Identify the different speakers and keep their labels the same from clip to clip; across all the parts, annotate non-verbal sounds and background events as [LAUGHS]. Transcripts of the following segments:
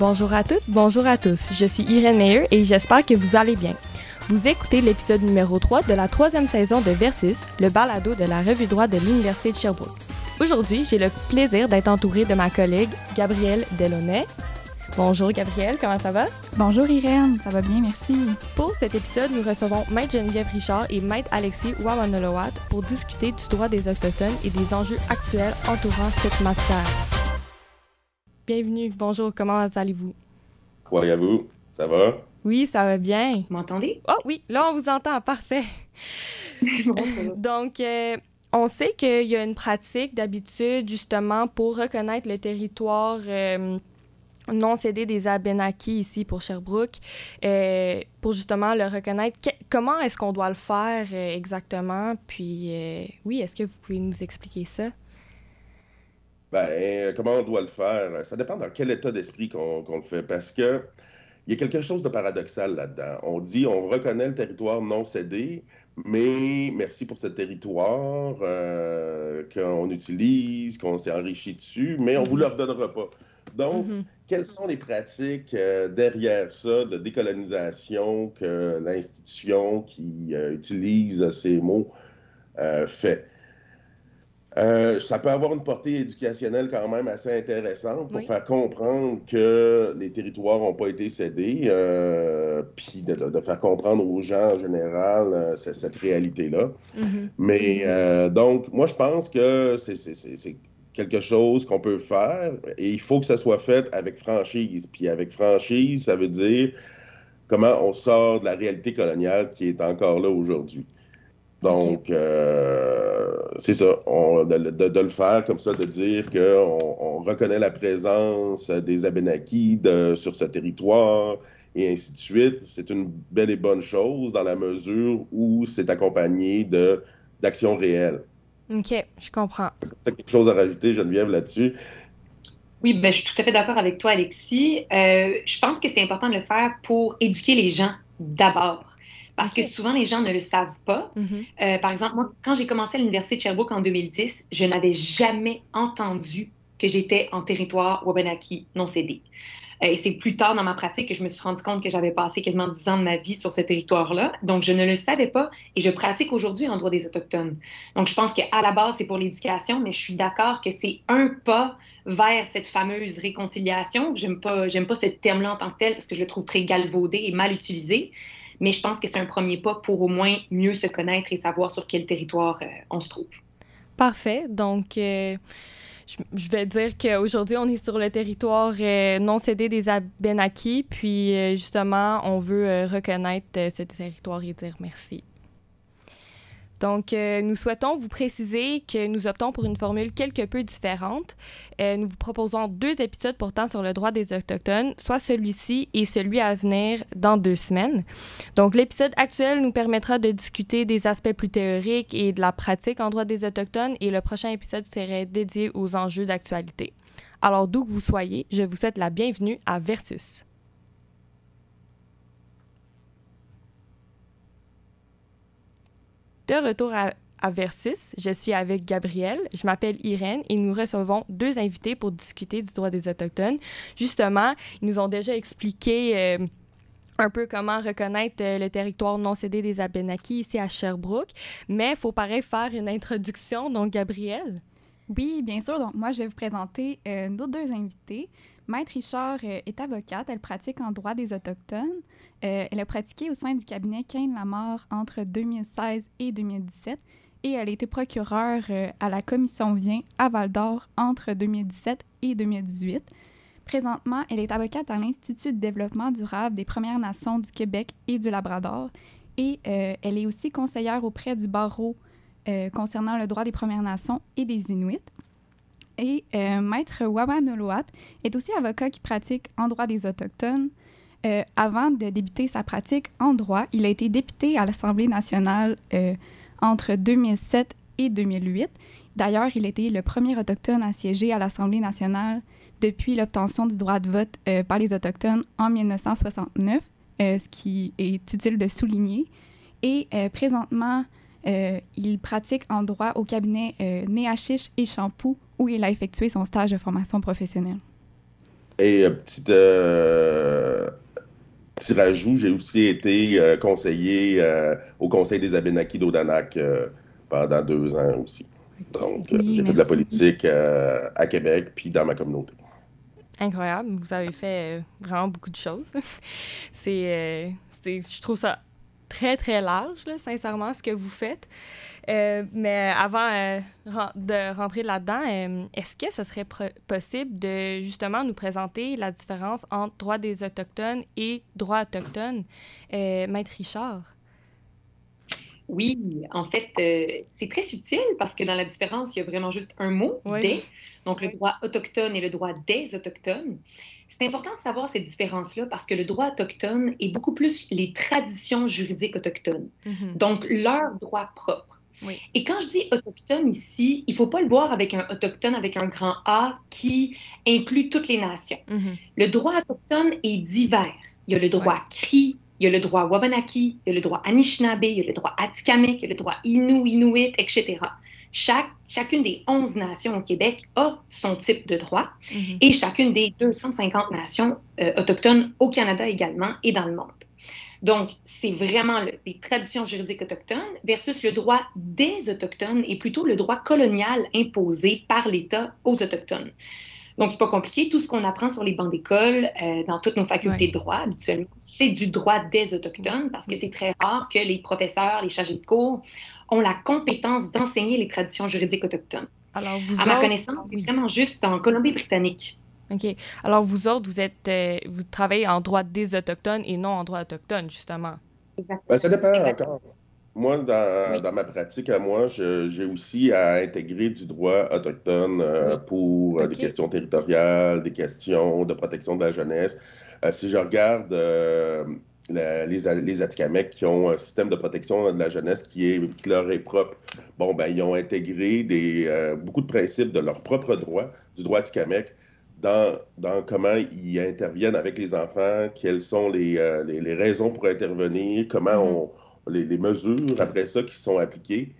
Speaker 1: Bonjour à toutes, bonjour à tous. Je suis Irène Meyer et j'espère que vous allez bien. Vous écoutez l'épisode numéro 3 de la troisième saison de Versus, le balado de la revue droit de l'Université de Sherbrooke. Aujourd'hui, j'ai le plaisir d'être entourée de ma collègue Gabrielle Delaunay. Bonjour Gabrielle, comment ça va?
Speaker 2: Bonjour Irène, ça va bien, merci.
Speaker 1: Pour cet épisode, nous recevons Maître Geneviève Richard et Maître Alexis Wawanolowat pour discuter du droit des Autochtones et des enjeux actuels entourant cette matière. Bienvenue, bonjour, comment allez-vous?
Speaker 3: Croyez-vous, ça va?
Speaker 1: Oui, ça va bien.
Speaker 4: Vous m'entendez?
Speaker 1: Oh oui, là on vous entend, parfait. [LAUGHS] Donc, euh, on sait qu'il y a une pratique d'habitude justement pour reconnaître le territoire euh, non cédé des Abenaki ici pour Sherbrooke, euh, pour justement le reconnaître. comment est-ce qu'on doit le faire euh, exactement? Puis, euh, oui, est-ce que vous pouvez nous expliquer ça?
Speaker 3: Ben, comment on doit le faire? Ça dépend dans quel état d'esprit qu'on le fait. Parce que il y a quelque chose de paradoxal là-dedans. On dit on reconnaît le territoire non cédé, mais merci pour ce territoire qu'on utilise, qu'on s'est enrichi dessus, mais on ne vous le redonnera pas. Donc, mm-hmm. quelles sont les pratiques derrière ça de décolonisation que l'institution qui utilise ces mots fait? Euh, ça peut avoir une portée éducationnelle quand même assez intéressante pour faire comprendre que les territoires n'ont pas été cédés, euh, puis de, faire comprendre aux gens en général euh, cette, réalité-là. Mm-hmm. Mais donc, moi, je pense que c'est quelque chose qu'on peut faire et il faut que ça soit fait avec franchise. Puis avec franchise, ça veut dire comment on sort de la réalité coloniale qui est encore là aujourd'hui. Donc, euh, c'est ça, de, le faire comme ça, de dire qu'on on reconnaît la présence des Abénakis sur ce territoire et ainsi de suite. C'est une belle et bonne chose dans la mesure où c'est accompagné d'actions réelles.
Speaker 1: OK, je comprends.
Speaker 3: Tu as quelque chose à rajouter, Geneviève, là-dessus?
Speaker 4: Oui, ben, je suis tout à fait d'accord avec toi, Alexis. Euh, je pense que c'est important de le faire pour éduquer les gens d'abord. Parce que souvent, les gens ne le savent pas. Mm-hmm. Euh, par exemple, moi, quand j'ai commencé à l'Université de Sherbrooke en 2010, je n'avais jamais entendu que j'étais en territoire Wabanaki non cédé. Euh, et c'est plus tard dans ma pratique que je me suis rendu compte que j'avais passé quasiment 10 ans de ma vie sur ce territoire-là. Donc, je ne le savais pas et je pratique aujourd'hui en droit des Autochtones. Donc, je pense qu'à la base, c'est pour l'éducation, mais je suis d'accord que c'est un pas vers cette fameuse réconciliation. J'aime pas, j'aime pas ce terme-là en tant que tel parce que je le trouve très galvaudé et mal utilisé mais je pense que c'est un premier pas pour au moins mieux se connaître et savoir sur quel territoire euh, on se trouve.
Speaker 1: Parfait. Donc, euh, je, vais dire qu'aujourd'hui, on est sur le territoire euh, non cédé des Abenaki, puis justement, on veut reconnaître ce territoire et dire merci. Donc, euh, nous souhaitons vous préciser que nous optons pour une formule quelque peu différente. Euh, nous vous proposons deux épisodes portant sur le droit des Autochtones, soit celui-ci et celui à venir dans deux semaines. Donc, l'épisode actuel nous permettra de discuter des aspects plus théoriques et de la pratique en droit des Autochtones et le prochain épisode serait dédié aux enjeux d'actualité. Alors, d'où que vous soyez, je vous souhaite la bienvenue à Versus. De retour à, Versus, je suis avec Gabrielle, je m'appelle Irène et nous recevons deux invités pour discuter du droit des Autochtones. Justement, ils nous ont déjà expliqué euh, un peu comment reconnaître euh, le territoire non cédé des Abénakis ici à Sherbrooke, mais il faut pareil faire une introduction. Donc, Gabrielle?
Speaker 2: Oui, bien sûr. Donc, moi, je vais vous présenter euh, nos deux invités. Maître Richard est avocate, elle pratique en droit des Autochtones. Euh, elle a pratiqué au sein du cabinet Kane Lamar entre 2016 et 2017 et elle a été procureure euh, à la commission Vient à Val d'Or entre 2017 et 2018. Présentement, elle est avocate à l'Institut de développement durable des Premières Nations du Québec et du Labrador et euh, elle est aussi conseillère auprès du barreau concernant le droit des Premières Nations et des Inuits. Et Maître Wawa Noloat est aussi avocat qui pratique en droit des Autochtones, euh, avant de débuter sa pratique en droit, il a été député à l'Assemblée nationale euh, entre 2007 et 2008. D'ailleurs, il était le premier autochtone à siéger à l'Assemblée nationale depuis l'obtention du droit de vote euh, par les Autochtones en 1969, ce qui est utile de souligner. Et présentement, il pratique en droit au cabinet Néachiche et Champoux, où il a effectué son stage de formation professionnelle.
Speaker 3: Et petit, petit rajout, j'ai aussi été conseiller au Conseil des Abénakis d'Odanak pendant deux ans aussi. Donc, j'ai fait de la politique à Québec puis dans ma communauté
Speaker 1: incroyable. Vous avez fait vraiment beaucoup de choses. [LAUGHS] c'est, je trouve ça très, très large, là, sincèrement, ce que vous faites. Euh, mais avant euh, de rentrer là-dedans, euh, est-ce que ce serait possible de justement nous présenter la différence entre droit des Autochtones et droit autochtone? Maître Richard?
Speaker 4: Oui, en fait, c'est très subtil parce que dans la différence, il y a vraiment juste un mot, des, donc le droit autochtone et le droit des Autochtones. C'est important de savoir cette différence-là parce que le droit autochtone est beaucoup plus les traditions juridiques autochtones, mm-hmm. donc leur droit propre. Et quand je dis autochtone ici, il ne faut pas le voir avec un autochtone avec un grand A qui inclut toutes les nations. Mm-hmm. Le droit autochtone est divers. Il y a le droit Cri, il y a le droit Wabanaki, il y a le droit Anishinaabe, il y a le droit Atikamekw, il y a le droit Innu, Inuit, etc. Chaque, chacune des 11 nations au Québec a son type de droit mhm. et chacune des 250 nations euh, autochtones au Canada également et dans le monde. Donc, c'est vraiment les traditions juridiques autochtones versus le droit des Autochtones et plutôt le droit colonial imposé par l'État aux Autochtones. Donc, c'est pas compliqué. Tout ce qu'on apprend sur les bancs d'école, euh, dans toutes nos facultés de droit, habituellement, c'est du droit des Autochtones parce que c'est très rare que les professeurs, les chargés de cours ont la compétence d'enseigner les traditions juridiques autochtones. Alors, vous à ma connaissance, c'est vraiment juste en Colombie-Britannique.
Speaker 1: OK. Alors, vous autres, vous êtes, euh, vous travaillez en droit des Autochtones et non en droit autochtone, justement.
Speaker 3: Exactement. Ben, ça dépend encore. Moi, dans, ma pratique à moi, j'ai aussi à intégrer du droit autochtone euh, pour euh, des questions territoriales, des questions de protection de la jeunesse. si je regarde les, les qui ont un système de protection de la jeunesse qui, est, qui leur est propre. Bon, ben, ils ont intégré des, euh, beaucoup de principes de leur propre droit, du droit Atikamekw, dans, dans comment ils interviennent avec les enfants, quelles sont les, euh, les, raisons pour intervenir, comment mm-hmm. on, les, mesures après ça qui sont appliquées.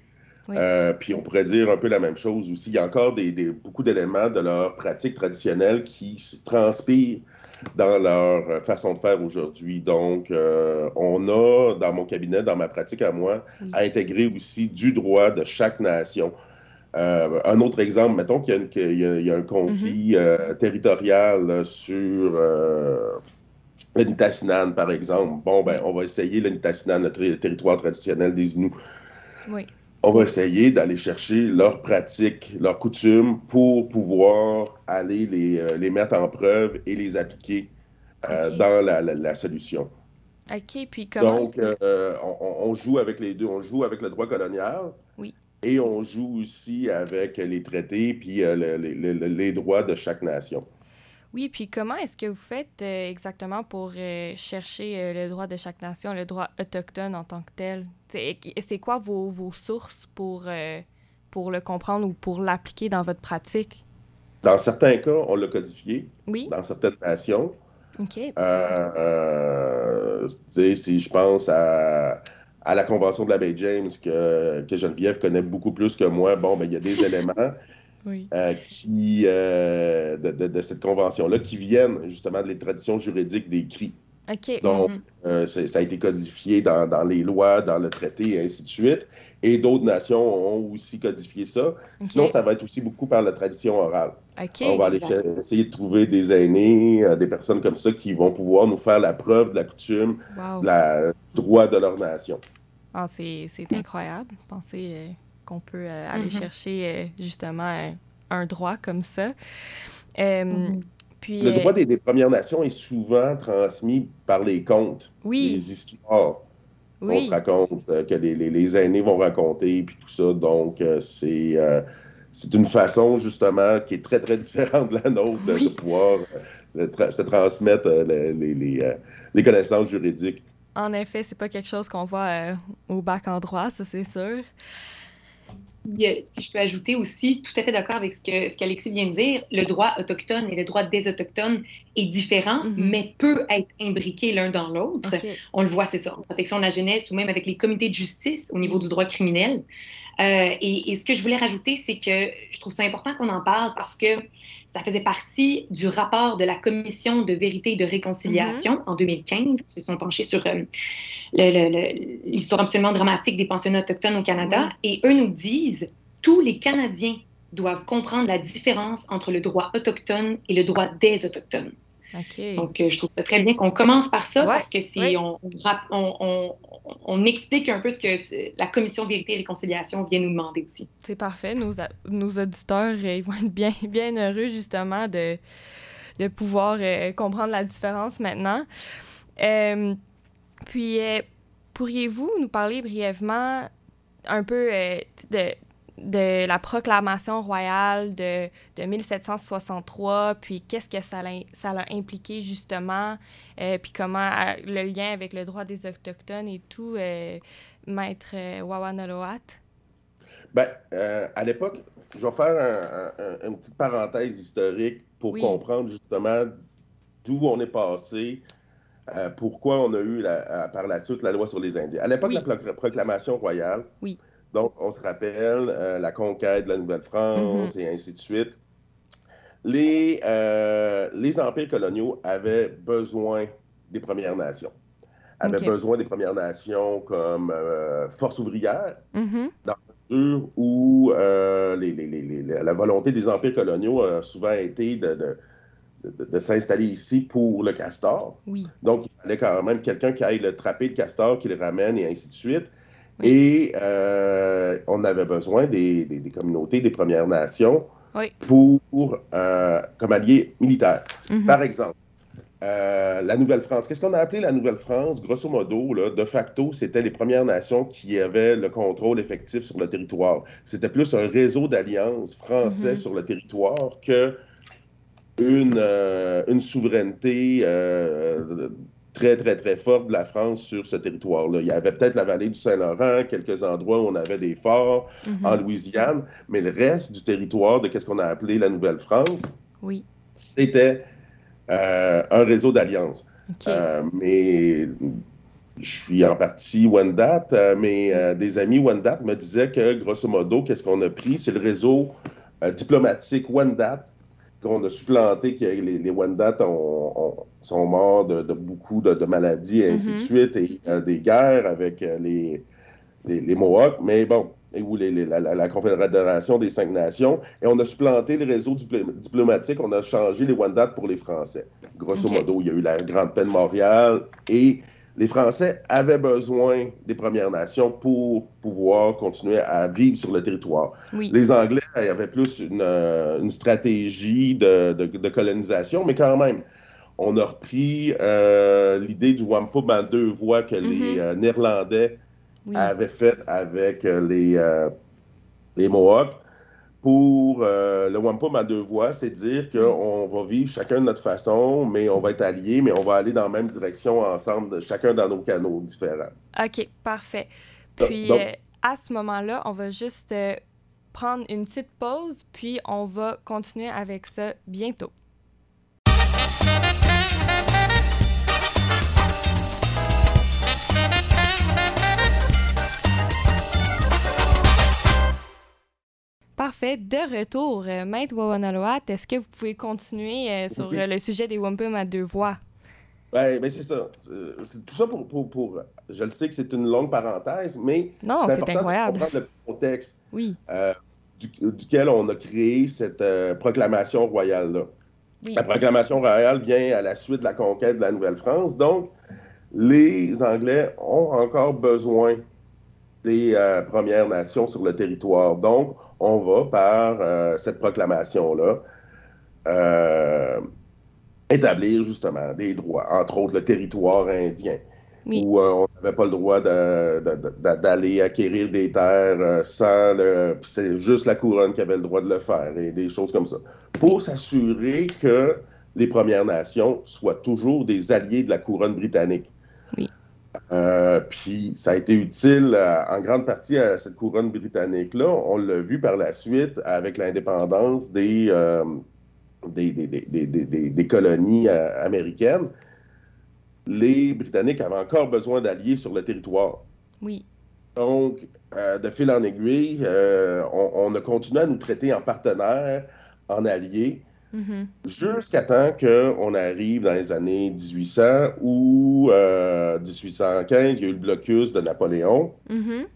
Speaker 3: Euh, puis on pourrait dire un peu la même chose aussi. Il y a encore des, des beaucoup d'éléments de leur pratique traditionnelle qui transpirent dans leur façon de faire aujourd'hui. Donc, euh, on a, dans mon cabinet, dans ma pratique à moi, à intégrer aussi du droit de chaque nation. Euh, un autre exemple, mettons qu'il y, a un conflit mm-hmm. euh, territorial sur le Nitassinan, par exemple. Bon, ben, on va essayer le Nitassinan, le territoire traditionnel des Inuits. Oui on va essayer d'aller chercher leurs pratiques, leurs coutumes pour pouvoir aller les, euh, les mettre en preuve et les appliquer euh, dans la, la, solution.
Speaker 1: OK, puis comment...
Speaker 3: Donc, euh, on, joue avec les deux. On joue avec le droit colonial.
Speaker 1: Oui.
Speaker 3: Et on joue aussi avec les traités puis les, les droits de chaque nation.
Speaker 1: Oui, puis comment est-ce que vous faites euh, exactement pour euh, chercher euh, le droit de chaque nation, le droit autochtone en tant que tel? C'est quoi vos, vos, sources pour, pour le comprendre ou pour l'appliquer dans votre pratique?
Speaker 3: Dans certains cas, on l'a codifié.
Speaker 1: Oui.
Speaker 3: Dans certaines nations.
Speaker 1: OK.
Speaker 3: si je pense à, à, la Convention de la baie James, que, que Geneviève connaît beaucoup plus que moi, bon, ben, il y a des [LAUGHS] éléments euh, qui, euh, de, cette convention-là qui viennent justement des traditions juridiques des cris. Donc, mhm. euh, ça a été codifié dans, les lois, dans le traité et ainsi de suite. Et d'autres nations ont aussi codifié ça. Sinon, ça va être aussi beaucoup par la tradition orale. On va aller essayer de trouver des aînés, des personnes comme ça qui vont pouvoir nous faire la preuve de la coutume, du droit de leur nation.
Speaker 1: Ah, c'est incroyable. Pensez qu'on peut euh, aller mm-hmm. chercher euh, justement un droit comme ça. Euh, mm-hmm. puis,
Speaker 3: le droit des, Premières Nations est souvent transmis par les contes, les histoires. On se raconte, que les, les, aînés vont raconter, puis tout ça. Donc, c'est c'est une façon, justement, qui est très, très différente de la nôtre de, pouvoir se transmettre les, les, connaissances juridiques.
Speaker 1: En effet, c'est pas quelque chose qu'on voit au bac en droit, ça, c'est sûr
Speaker 4: si je peux ajouter aussi, tout à fait d'accord avec ce que ce qu'Alexis vient de dire, le droit autochtone et le droit des autochtones est différent, mm-hmm. mais peut être imbriqué l'un dans l'autre. On le voit, c'est ça, en protection de la jeunesse ou même avec les comités de justice au niveau du droit criminel. Euh, et, ce que je voulais rajouter, c'est que je trouve ça important qu'on en parle parce que Ça faisait partie du rapport de la Commission de vérité et de réconciliation mm-hmm. en 2015. Ils se sont penchés sur euh, l'histoire absolument dramatique des pensionnats autochtones au Canada. Et eux nous disent, tous les Canadiens doivent comprendre la différence entre le droit autochtone et le droit des Autochtones. Donc, euh, je trouve ça très bien qu'on commence par ça parce que si on, on, explique un peu ce que la Commission Vérité et Réconciliation vient nous demander aussi.
Speaker 1: C'est parfait. Nos, nos auditeurs euh, ils vont être bien, [LAUGHS] bien heureux justement de, de pouvoir euh, comprendre la différence maintenant. puis, pourriez-vous nous parler brièvement un peu de de la proclamation royale de, de 1763, puis qu'est-ce que ça l'a, ça l'a impliqué justement, euh, puis comment euh, le lien avec le droit des Autochtones et tout, euh, Maître Wawanoloat?
Speaker 3: Bien, à l'époque, je vais faire une petite parenthèse historique pour comprendre justement d'où on est passé, pourquoi on a eu par la suite la loi sur les Indiens. À l'époque de la proclamation royale,
Speaker 1: oui
Speaker 3: donc, on se rappelle euh, la conquête de la Nouvelle-France mm-hmm. et ainsi de suite. Les, euh, les empires coloniaux avaient besoin des Premières Nations, avaient besoin des Premières Nations comme euh, force ouvrière, mm-hmm. dans la mesure où la volonté des empires coloniaux a souvent été de, de s'installer ici pour le castor.
Speaker 1: Oui.
Speaker 3: Donc, il fallait quand même quelqu'un qui aille le trapper le castor, qui le ramène et ainsi de suite. Et euh, on avait besoin des, communautés des Premières Nations pour, euh, comme alliés militaires. Mhm. Par exemple, euh, la Nouvelle-France. Qu'est-ce qu'on a appelé la Nouvelle-France? Grosso modo, là, de facto, c'était les Premières Nations qui avaient le contrôle effectif sur le territoire. C'était plus un réseau d'alliances français mhm. sur le territoire que une, une souveraineté très, très, très forte de la France sur ce territoire-là. Il y avait peut-être la vallée du Saint-Laurent, quelques endroits où on avait des forts mhm. en Louisiane, mais le reste du territoire de ce qu'on a appelé la Nouvelle-France,
Speaker 1: oui.
Speaker 3: c'était euh, un réseau d'alliances. Euh, mais je suis en partie Wendat, euh, mais des amis Wendat me disaient que, grosso modo, qu'est-ce qu'on a pris? C'est le réseau diplomatique Wendat qu'on a supplanté, que les, les Wendat sont morts de, beaucoup de, maladies et ainsi de mm-hmm. suite, et des guerres avec euh, les, les, Mohawks, mais bon, ou la, Confédération des Cinq Nations, et on a supplanté les réseaux diplomatiques, on a changé les Wendat pour les Français. Grosso modo, il y a eu la Grande Peine Montréal, et les Français avaient besoin des Premières Nations pour pouvoir continuer à vivre sur le territoire. Les Anglais avaient plus une, euh, stratégie de, colonisation, mais quand même, on a repris euh, l'idée du wampum en deux voies que les mm-hmm. euh, Néerlandais avaient fait avec les, les Mohawks pour euh, le wampum à deux voies, c'est dire qu'on va vivre chacun de notre façon, mais on va être alliés, mais on va aller dans la même direction ensemble, chacun dans nos canaux différents.
Speaker 1: OK, parfait. Puis, euh, à ce moment-là, on va juste euh, prendre une petite pause, puis on va continuer avec ça bientôt. Parfait. De retour, euh, Maître Wawanaloat, est-ce que vous pouvez continuer euh, sur euh, le sujet des wampum à deux voix?
Speaker 3: Oui, ben c'est ça. C'est tout ça pour, pour, Je le sais que c'est une longue parenthèse, mais
Speaker 1: non, c'est incroyable.
Speaker 3: De comprendre le contexte
Speaker 1: oui.
Speaker 3: duquel on a créé cette proclamation royale-là. La proclamation royale vient à la suite de la conquête de la Nouvelle-France. Donc, les Anglais ont encore besoin des Premières Nations sur le territoire. Donc, on va, par euh, cette proclamation-là, euh, établir justement des droits, entre autres le territoire indien, où euh, on n'avait pas le droit d'aller acquérir des terres sans le... C'est juste la couronne qui avait le droit de le faire, et des choses comme ça. Pour s'assurer que les Premières Nations soient toujours des alliés de la couronne britannique. Euh, puis ça a été utile euh, en grande partie à cette couronne britannique-là. On l'a vu par la suite avec l'indépendance des, euh, des, colonies américaines. Les Britanniques avaient encore besoin d'alliés sur le territoire.
Speaker 1: Oui.
Speaker 3: Donc, de fil en aiguille, on, on, a continué à nous traiter en partenaires, en alliés, Mm-hmm. Jusqu'à temps qu'on arrive dans les années 1800 ou 1815, il y a eu le blocus de Napoléon. Mm-hmm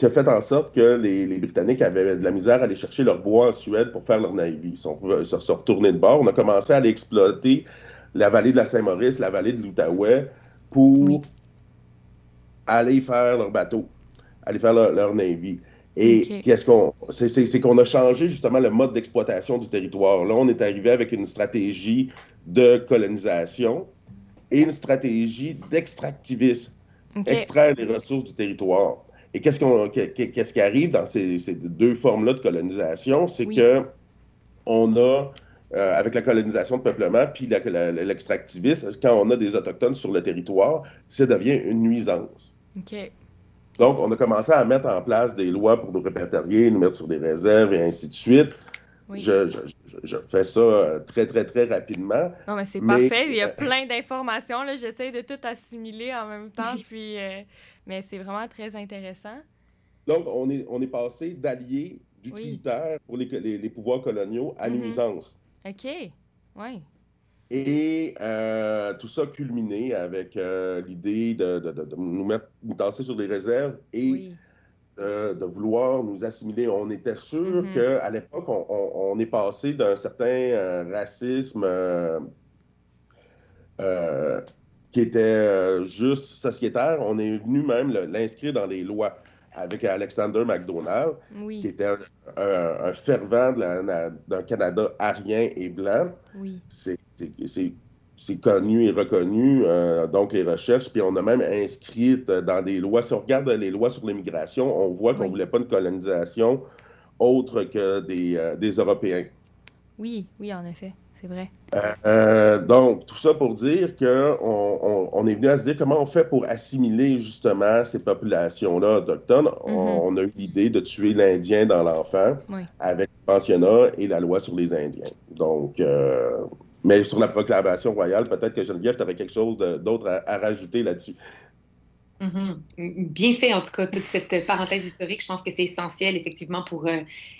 Speaker 3: qui a fait en sorte que les, Britanniques avaient de la misère à aller chercher leur bois en Suède pour faire leur navy. Ils sont, sont retournés de bord. On a commencé à aller exploiter la vallée de la Saint-Maurice, la vallée de l'Outaouais pour aller faire leur bateau, aller faire leur, navy. Et qu'est-ce qu'on. C'est qu'on a changé justement le mode d'exploitation du territoire. Là, on est arrivé avec une stratégie de colonisation et une stratégie d'extractivisme. Extraire les ressources du territoire. Et qu'est-ce, qu'on, qu'est-ce qui arrive dans ces, deux formes-là de colonisation? C'est que on a, euh, avec la colonisation de peuplement puis l'extractivisme, quand on a des Autochtones sur le territoire, ça devient une nuisance. Donc, on a commencé à mettre en place des lois pour nous répertorier, nous mettre sur des réserves et ainsi de suite. Je, je, fais ça euh, très, très, très rapidement.
Speaker 1: Non, mais c'est parfait. Il y a plein d'informations. J'essaie de tout assimiler en même temps. [LAUGHS] Puis, euh, mais c'est vraiment très intéressant.
Speaker 3: Donc, on est, on est passé d'alliés, d'utilitaires pour les, les, pouvoirs coloniaux à mm
Speaker 1: OK. Oui.
Speaker 3: Et euh, tout ça culminé avec l'idée de, de, de, nous mettre, nous tasser sur des réserves et de vouloir nous assimiler. On était sûr mm-hmm. qu'à l'époque, on, est passé d'un certain euh, racisme euh, euh, qui était juste sociétaire. On est venu même l'inscrire dans les lois avec Alexander McDonald, qui était un, fervent d'un Canada arien et blanc.
Speaker 1: Oui.
Speaker 3: C'est c'est connu et reconnu, euh, donc les recherches, puis on a même inscrit dans des lois, si on regarde les lois sur l'immigration, on voit qu'on ne voulait pas une colonisation autre que des, euh, des, Européens.
Speaker 1: Oui, oui, en effet, c'est vrai.
Speaker 3: Euh, donc, tout ça pour dire qu'on on, est venu à se dire comment on fait pour assimiler justement ces populations-là autochtones. on, on, a eu l'idée de tuer l'Indien dans l'enfant avec le pensionnat et la loi sur les Indiens. Donc, mais sur la proclamation royale, peut-être que Geneviève, tu avais quelque chose d'autre à, rajouter là-dessus.
Speaker 4: Mm-hmm. Bien fait, en tout cas, toute cette parenthèse historique. Je pense que c'est essentiel, effectivement, pour euh,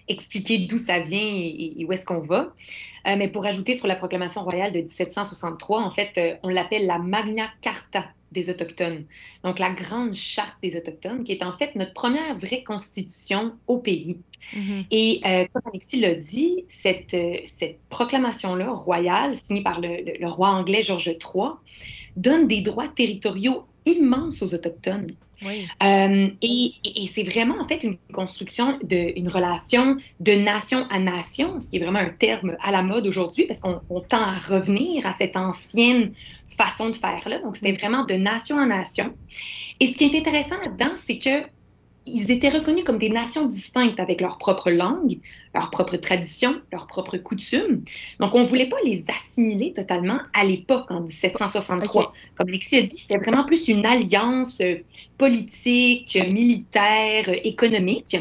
Speaker 4: expliquer d'où ça vient et, où est-ce qu'on va. Euh, mais pour ajouter sur la proclamation royale de 1763, en fait, euh, on l'appelle la Magna Carta des Autochtones. Donc, la grande charte des Autochtones, qui est en fait notre première vraie constitution au pays. Mm-hmm. Et euh, comme Alexis l'a dit, cette, euh, cette proclamation-là, royale, signée par le, roi anglais George III, donne des droits territoriaux immenses aux Autochtones. Euh, et, c'est vraiment en fait une construction d'une relation de nation à nation, ce qui est vraiment un terme à la mode aujourd'hui parce qu'on tend à revenir à cette ancienne façon de faire-là. Donc, c'était vraiment de nation à nation. Et ce qui est intéressant là-dedans, c'est que ils étaient reconnus comme des nations distinctes avec leur propre langue, leur propre tradition, leurs propres coutumes. Donc, on ne voulait pas les assimiler totalement à l'époque, en 1763. Comme Lexi a dit, c'était vraiment plus une alliance euh, politique, militaire, économique.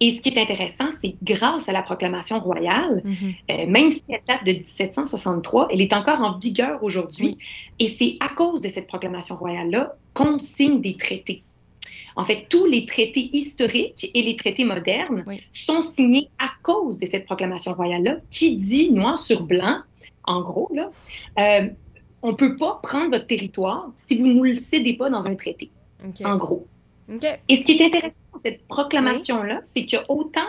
Speaker 4: Et ce qui est intéressant, c'est grâce à la proclamation royale, mm-hmm. euh, même si elle date de 1763, elle est encore en vigueur aujourd'hui. Et c'est à cause de cette proclamation royale-là qu'on signe des traités. En fait, tous les traités historiques et les traités modernes sont signés à cause de cette proclamation royale-là qui dit noir sur blanc, en gros, là, euh, on ne peut pas prendre votre territoire si vous ne nous le cédez pas dans un traité, en gros. Et ce qui est intéressant dans cette proclamation-là, c'est que autant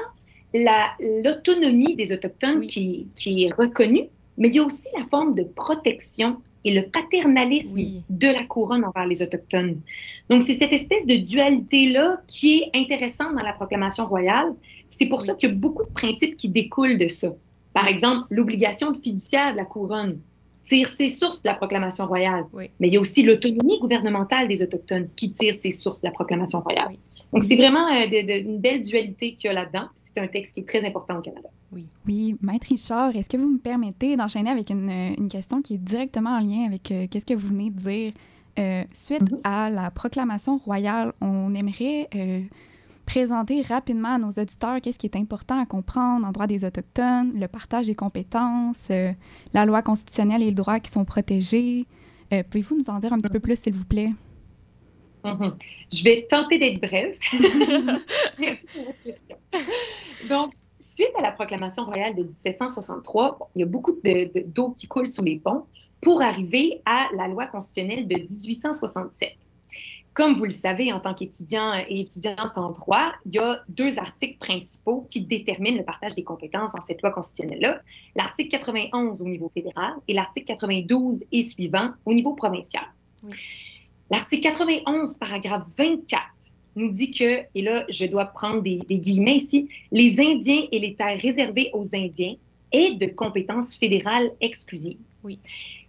Speaker 4: l'autonomie des Autochtones qui, qui, est reconnue, mais il y a aussi la forme de protection et le paternalisme de la couronne envers les Autochtones. Donc, c'est cette espèce de dualité-là qui est intéressante dans la proclamation royale. C'est pour ça qu'il y a beaucoup de principes qui découlent de ça. Par exemple, l'obligation de fiduciaire de la couronne tire ses sources de la proclamation royale. Mais il y a aussi l'autonomie gouvernementale des Autochtones qui tire ses sources de la proclamation royale. Donc, c'est vraiment euh, une belle dualité qu'il y a là-dedans. C'est un texte qui est très important au Canada.
Speaker 2: Oui. Oui, Maître Richard, est-ce que vous me permettez d'enchaîner avec une, une, question qui est directement en lien avec euh, qu'est-ce que vous venez de dire? Euh, suite mm-hmm. à la proclamation royale, on aimerait présenter rapidement à nos auditeurs qu'est-ce qui est important à comprendre en droit des Autochtones, le partage des compétences, la loi constitutionnelle et les droits qui sont protégés. Pouvez-vous nous en dire un petit peu plus, s'il vous plaît?
Speaker 4: Mhm. Je vais tenter d'être brève. [LAUGHS] Merci pour votre question. Donc, suite à la proclamation royale de 1763, il y a beaucoup d'eau qui coule sous les ponts pour arriver à la loi constitutionnelle de 1867. Comme vous le savez, en tant qu'étudiant et étudiante en droit, il y a deux articles principaux qui déterminent le partage des compétences dans cette loi constitutionnelle-là. L'article 91 au niveau fédéral et l'article 92 et suivant au niveau provincial. L'article 91, paragraphe 24, nous dit que, et là, je dois prendre des, des, guillemets ici, les Indiens et les terres réservées aux Indiens est de compétences fédérales exclusives.
Speaker 1: Oui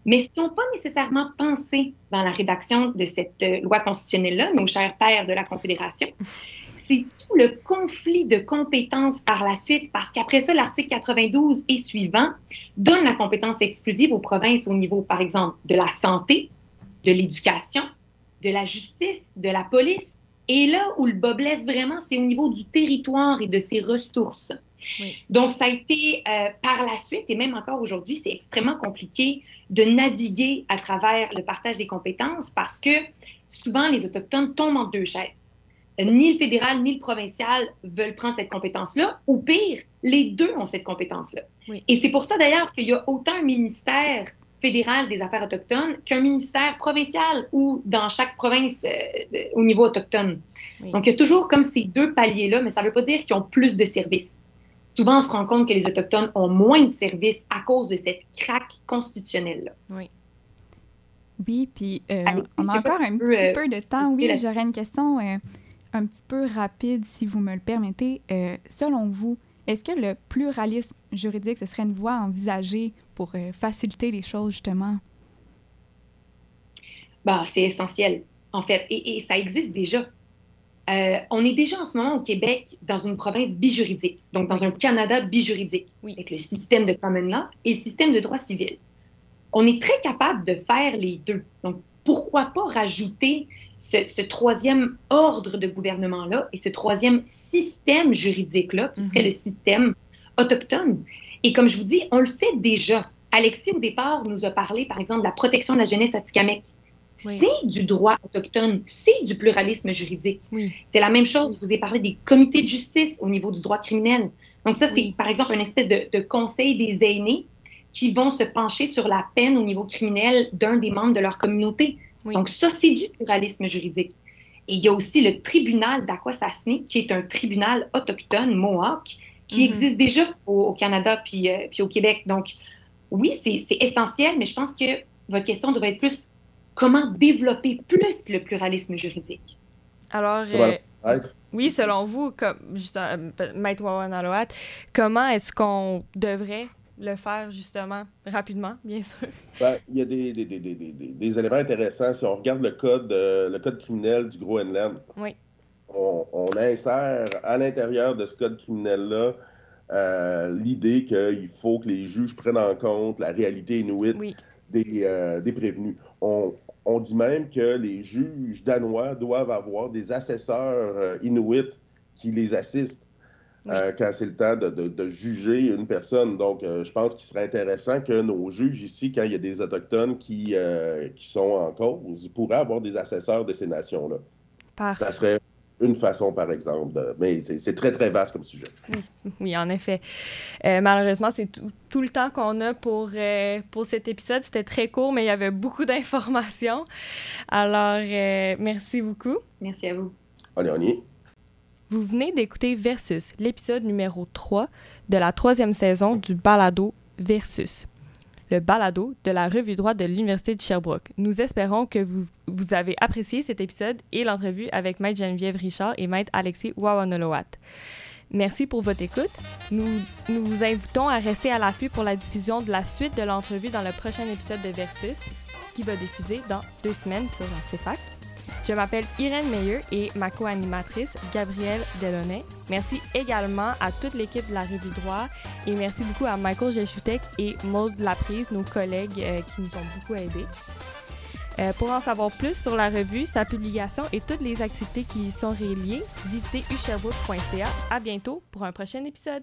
Speaker 4: mais ce n'ont pas nécessairement pensé dans la rédaction de cette euh, loi constitutionnelle-là, nos chers pères de la Confédération. [LAUGHS] C'est tout le conflit de compétences par la suite, parce qu'après ça, l'article 92 et suivant donne la compétence exclusive aux provinces au niveau, par exemple, de la santé, de l'éducation, de la justice, de la police. Et là où le bas blesse vraiment, c'est au niveau du territoire et de ses ressources. Donc, ça a été euh, par la suite, et même encore aujourd'hui, c'est extrêmement compliqué de naviguer à travers le partage des compétences parce que souvent, les Autochtones tombent en deux chaises. Ni le fédéral ni le provincial veulent prendre cette compétence-là, ou pire, les deux ont cette compétence-là. Et c'est pour ça d'ailleurs qu'il y a autant un ministère fédéral des affaires autochtones qu'un ministère provincial ou dans chaque province euh, au niveau autochtone. Donc, il y a toujours comme ces deux paliers-là, mais ça ne veut pas dire qu'ils ont plus de services souvent on se rend compte que les Autochtones ont moins de services à cause de cette craque constitutionnelle-là.
Speaker 1: Oui.
Speaker 2: Oui, puis euh, on a encore un petit euh, peu de temps. Oui, j'aurais une question euh, un petit peu rapide, si vous me le permettez. selon vous, est-ce que le pluralisme juridique, ce serait une voie envisagée pour faciliter les choses, justement?
Speaker 4: Bah, c'est essentiel, en fait. et, ça existe déjà. Euh, on est déjà en ce moment au Québec dans une province bijuridique, donc dans un Canada bijuridique, avec le système de common law et le système de droit civil. On est très capable de faire les deux. Donc, pourquoi pas rajouter ce, troisième ordre de gouvernement-là et ce troisième système juridique-là, qui serait mhm. le système autochtone? Et comme je vous dis, on le fait déjà. Alexis, au départ, nous a parlé, par exemple, de la protection de la jeunesse à Tikamek c'est du droit autochtone, c'est du pluralisme juridique. C'est la même chose, je vous ai parlé des comités de justice au niveau du droit criminel. Donc ça, c'est par exemple une espèce de, conseil des aînés qui vont se pencher sur la peine au niveau criminel d'un des membres de leur communauté. Donc ça, c'est du pluralisme juridique. Et il y a aussi le tribunal d'Aquasasne, qui est un tribunal autochtone, Mohawk, qui mm-hmm. existe déjà au, Canada puis, euh, puis au Québec. Donc oui, c'est essentiel, mais je pense que votre question devrait être plus comment développer plus le pluralisme juridique.
Speaker 1: Alors, euh, oui, selon vous, comme euh, Maître Wawanaloat, comment est-ce qu'on devrait le faire justement rapidement, bien sûr?
Speaker 3: Ben, il y a des, des, des, des, éléments intéressants. Si on regarde le code, euh, le code criminel du Groenland,
Speaker 1: oui.
Speaker 3: on, on, insère à l'intérieur de ce code criminel-là l'idée qu'il faut que les juges prennent en compte la réalité inuite des, des prévenus. On, on dit même que les juges danois doivent avoir des assesseurs euh, inuits qui les assistent euh, quand c'est le temps de, juger une personne. Donc, euh, je pense qu'il serait intéressant que nos juges ici, quand il y a des Autochtones qui, qui sont en cause, ils pourraient avoir des assesseurs de ces nations-là. Ça serait une façon, par exemple. mais c'est très, très vaste comme sujet.
Speaker 1: Oui, [LAUGHS] en effet. Euh, malheureusement, c'est tout, le temps qu'on a pour, euh, pour cet épisode. C'était très court, mais il y avait beaucoup [LAUGHS] d'informations. Alors, euh, merci beaucoup.
Speaker 4: Merci à vous.
Speaker 3: Allez, on y est.
Speaker 1: Vous venez d'écouter Versus, l'épisode numéro 3 de la troisième saison du Balado Versus le balado de la revue droit de l'Université de Sherbrooke. Nous espérons que vous, vous avez apprécié cet épisode et l'entrevue avec Maître Geneviève Richard et Maître Alexis Wawanolowat. Merci pour votre écoute. Nous, nous vous invitons à rester à l'affût pour la diffusion de la suite de l'entrevue dans le prochain épisode de Versus, qui va diffuser dans deux semaines sur CFAC. Je m'appelle Irène Meyer et ma co-animatrice, Gabrielle Delaunay. Merci également à toute l'équipe de la Revue Droit et merci beaucoup à Michael Jechutek et Maud Laprise, nos collègues euh, qui nous ont beaucoup aidés. Euh, pour en savoir plus sur la revue, sa publication et toutes les activités qui y sont reliées, visitez usherbrooke.ca. À bientôt pour un prochain épisode.